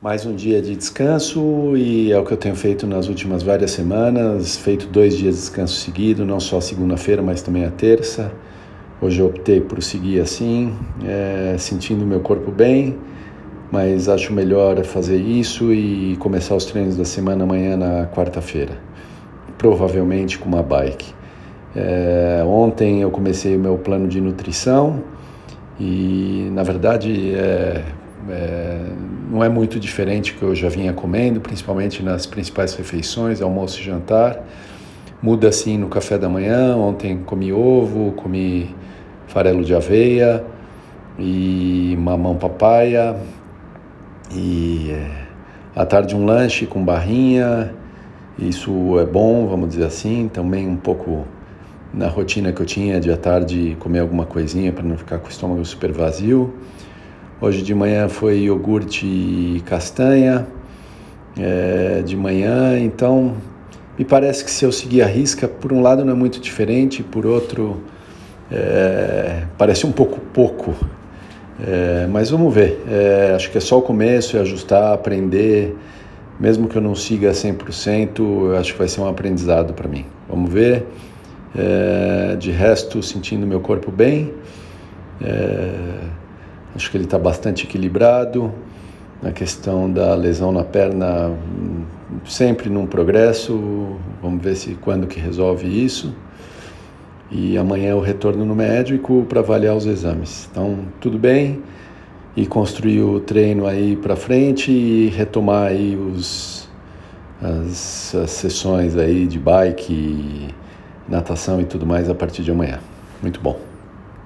Mais um dia de descanso e é o que eu tenho feito nas últimas várias semanas, feito dois dias de descanso seguido, não só segunda-feira, mas também a terça. Hoje eu optei por seguir assim, é, sentindo meu corpo bem, mas acho melhor fazer isso e começar os treinos da semana amanhã na quarta-feira, provavelmente com uma bike. É, ontem eu comecei o meu plano de nutrição e, na verdade, é, é, não é muito diferente do que eu já vinha comendo, principalmente nas principais refeições, almoço e jantar. Muda assim no café da manhã. Ontem comi ovo, comi farelo de aveia e mamão papaya. E é, à tarde um lanche com barrinha. Isso é bom, vamos dizer assim. Também um pouco na rotina que eu tinha de à tarde comer alguma coisinha para não ficar com o estômago super vazio. Hoje de manhã foi iogurte e castanha é, de manhã, então me parece que se eu seguir a risca, por um lado não é muito diferente, por outro é, parece um pouco pouco. É, mas vamos ver, é, acho que é só o começo, é ajustar, aprender, mesmo que eu não siga 100%, eu acho que vai ser um aprendizado para mim. Vamos ver. É, de resto, sentindo meu corpo bem. Acho que ele está bastante equilibrado. Na questão da lesão na perna, sempre num progresso. Vamos ver se quando que resolve isso. E amanhã o retorno no médico para avaliar os exames. Então, tudo bem. E construir o treino aí para frente e retomar aí os, as, as sessões aí de bike, natação e tudo mais a partir de amanhã. Muito bom.